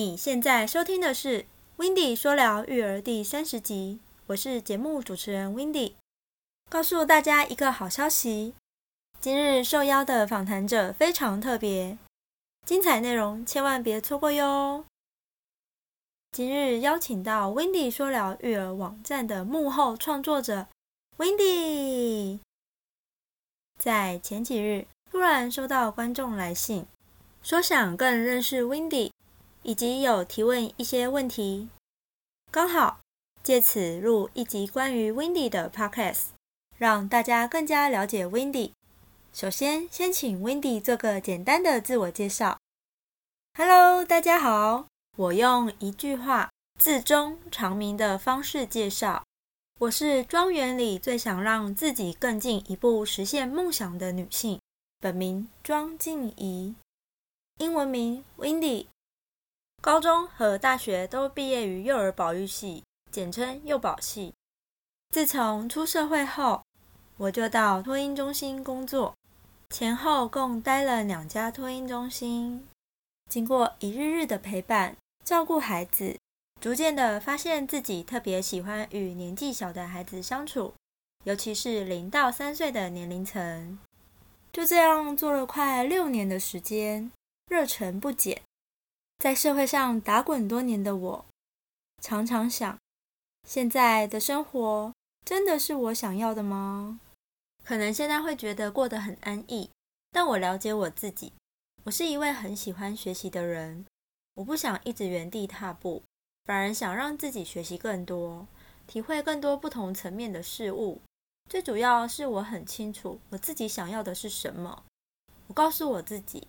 你现在收听的是《w i n d y 说聊育儿》第三十集，我是节目主持人 w i n d y 告诉大家一个好消息，今日受邀的访谈者非常特别，精彩内容千万别错过哟！今日邀请到《w i n d y 说聊育儿》网站的幕后创作者 w i n d y 在前几日突然收到观众来信，说想更认识 w i n d y 以及有提问一些问题，刚好借此录一集关于 w i n d y 的 Podcast，让大家更加了解 w i n d y 首先，先请 w i n d y 做个简单的自我介绍。Hello，大家好，我用一句话字中长鸣的方式介绍：我是庄园里最想让自己更进一步实现梦想的女性。本名庄静怡，英文名 w i n d y 高中和大学都毕业于幼儿保育系，简称幼保系。自从出社会后，我就到托婴中心工作，前后共待了两家托婴中心。经过一日日的陪伴、照顾孩子，逐渐的发现自己特别喜欢与年纪小的孩子相处，尤其是零到三岁的年龄层。就这样做了快六年的时间，热忱不减。在社会上打滚多年的我，常常想：现在的生活真的是我想要的吗？可能现在会觉得过得很安逸，但我了解我自己，我是一位很喜欢学习的人。我不想一直原地踏步，反而想让自己学习更多，体会更多不同层面的事物。最主要是我很清楚我自己想要的是什么。我告诉我自己。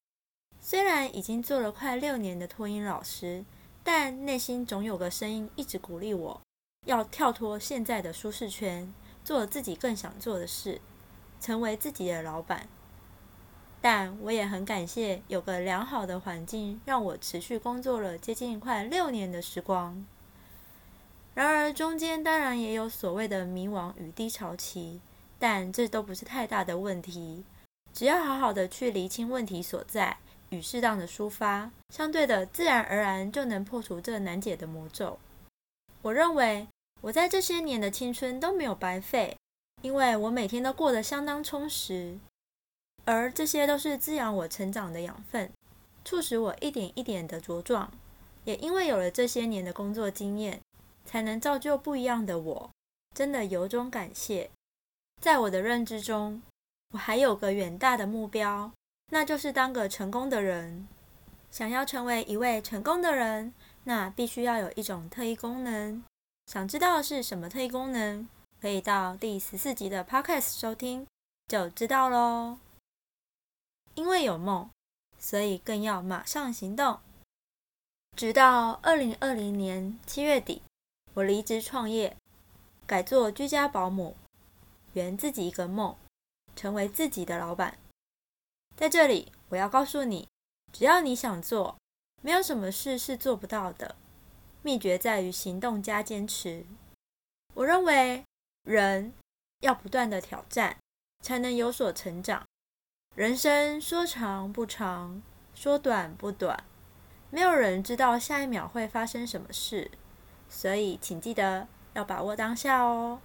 虽然已经做了快六年的托音老师，但内心总有个声音一直鼓励我，要跳脱现在的舒适圈，做自己更想做的事，成为自己的老板。但我也很感谢有个良好的环境，让我持续工作了接近快六年的时光。然而中间当然也有所谓的迷惘与低潮期，但这都不是太大的问题，只要好好的去厘清问题所在。与适当的抒发，相对的，自然而然就能破除这难解的魔咒。我认为，我在这些年的青春都没有白费，因为我每天都过得相当充实，而这些都是滋养我成长的养分，促使我一点一点的茁壮。也因为有了这些年的工作经验，才能造就不一样的我。真的由衷感谢。在我的认知中，我还有个远大的目标。那就是当个成功的人。想要成为一位成功的人，那必须要有一种特异功能。想知道是什么特异功能，可以到第十四集的 Podcast 收听，就知道喽。因为有梦，所以更要马上行动。直到二零二零年七月底，我离职创业，改做居家保姆，圆自己一个梦，成为自己的老板。在这里，我要告诉你，只要你想做，没有什么事是做不到的。秘诀在于行动加坚持。我认为，人要不断的挑战，才能有所成长。人生说长不长，说短不短，没有人知道下一秒会发生什么事，所以请记得要把握当下哦，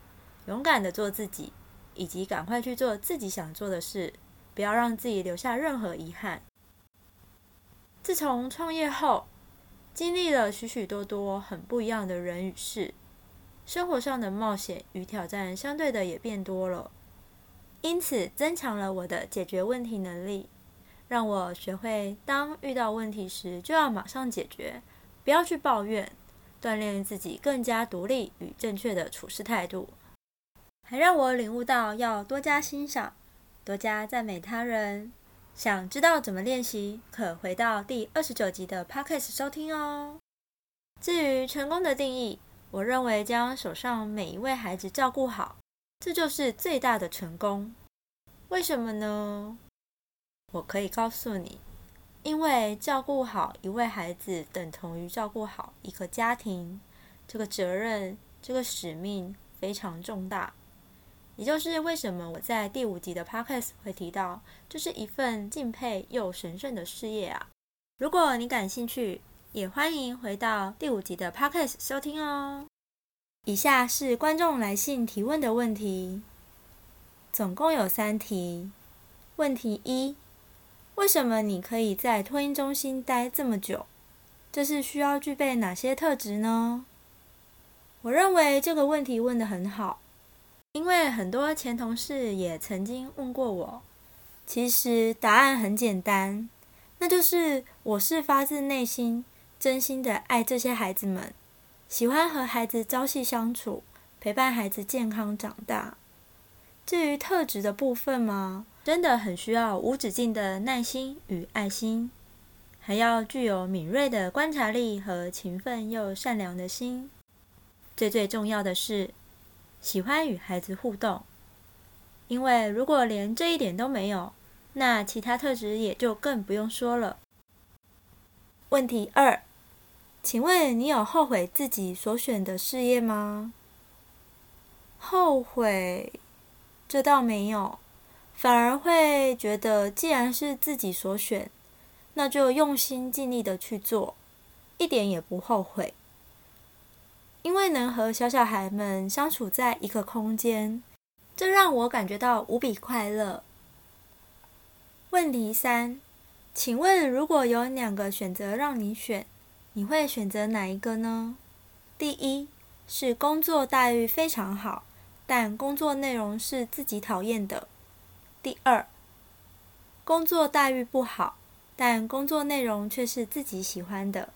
勇敢的做自己，以及赶快去做自己想做的事。不要让自己留下任何遗憾。自从创业后，经历了许许多多很不一样的人与事，生活上的冒险与挑战相对的也变多了，因此增强了我的解决问题能力，让我学会当遇到问题时就要马上解决，不要去抱怨，锻炼自己更加独立与正确的处事态度，还让我领悟到要多加欣赏。多加赞美他人，想知道怎么练习，可回到第二十九集的 Podcast 收听哦。至于成功的定义，我认为将手上每一位孩子照顾好，这就是最大的成功。为什么呢？我可以告诉你，因为照顾好一位孩子，等同于照顾好一个家庭，这个责任、这个使命非常重大。也就是为什么我在第五集的 podcast 会提到，这是一份敬佩又神圣的事业啊！如果你感兴趣，也欢迎回到第五集的 Podcast 收听哦。以下是观众来信提问的问题，总共有三题。问题一：为什么你可以在托婴中心待这么久？这是需要具备哪些特质呢？我认为这个问题问得很好，因为很多前同事也曾经问过我。其实答案很简单，那就是我是发自内心、真心的爱这些孩子们。喜欢和孩子朝夕相处，陪伴孩子健康长大。至于特质的部分吗，真的很需要无止境的耐心与爱心，还要具有敏锐的观察力和勤奋又善良的心。最最重要的是，喜欢与孩子互动。因为如果连这一点都没有，那其他特质也就更不用说了。问题二。请问你有后悔自己所选的事业吗？后悔，这倒没有，反而会觉得，既然是自己所选，那就用心尽力的去做，一点也不后悔。因为能和小小孩们相处在一个空间，这让我感觉到无比快乐。问题三，请问如果有两个选择让你选？你会选择哪一个呢？第一是工作待遇非常好，但工作内容是自己讨厌的；第二，工作待遇不好，但工作内容却是自己喜欢的。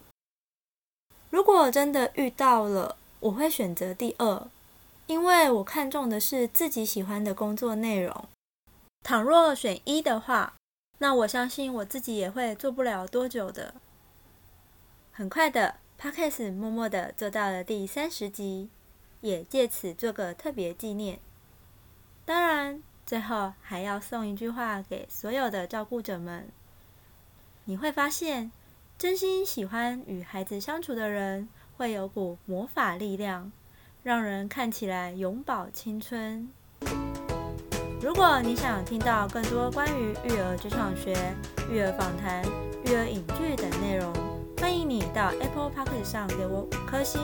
如果真的遇到了，我会选择第二，因为我看重的是自己喜欢的工作内容。倘若选一的话，那我相信我自己也会做不了多久的。很快的，Podcast 默默的做到了第三十集，也借此做个特别纪念。当然，最后还要送一句话给所有的照顾者们：你会发现，真心喜欢与孩子相处的人，会有股魔法力量，让人看起来永葆青春。如果你想听到更多关于育儿职场学、育儿访谈、育儿影剧等内容，欢迎你到 Apple p o c k e t 上给我五颗星，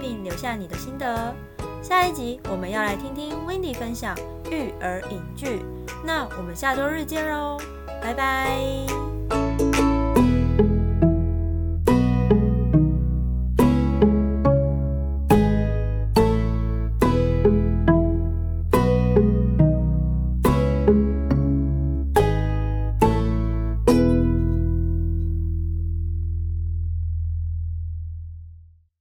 并留下你的心得。下一集我们要来听听 Wendy 分享育儿影剧，那我们下周日见喽，拜拜。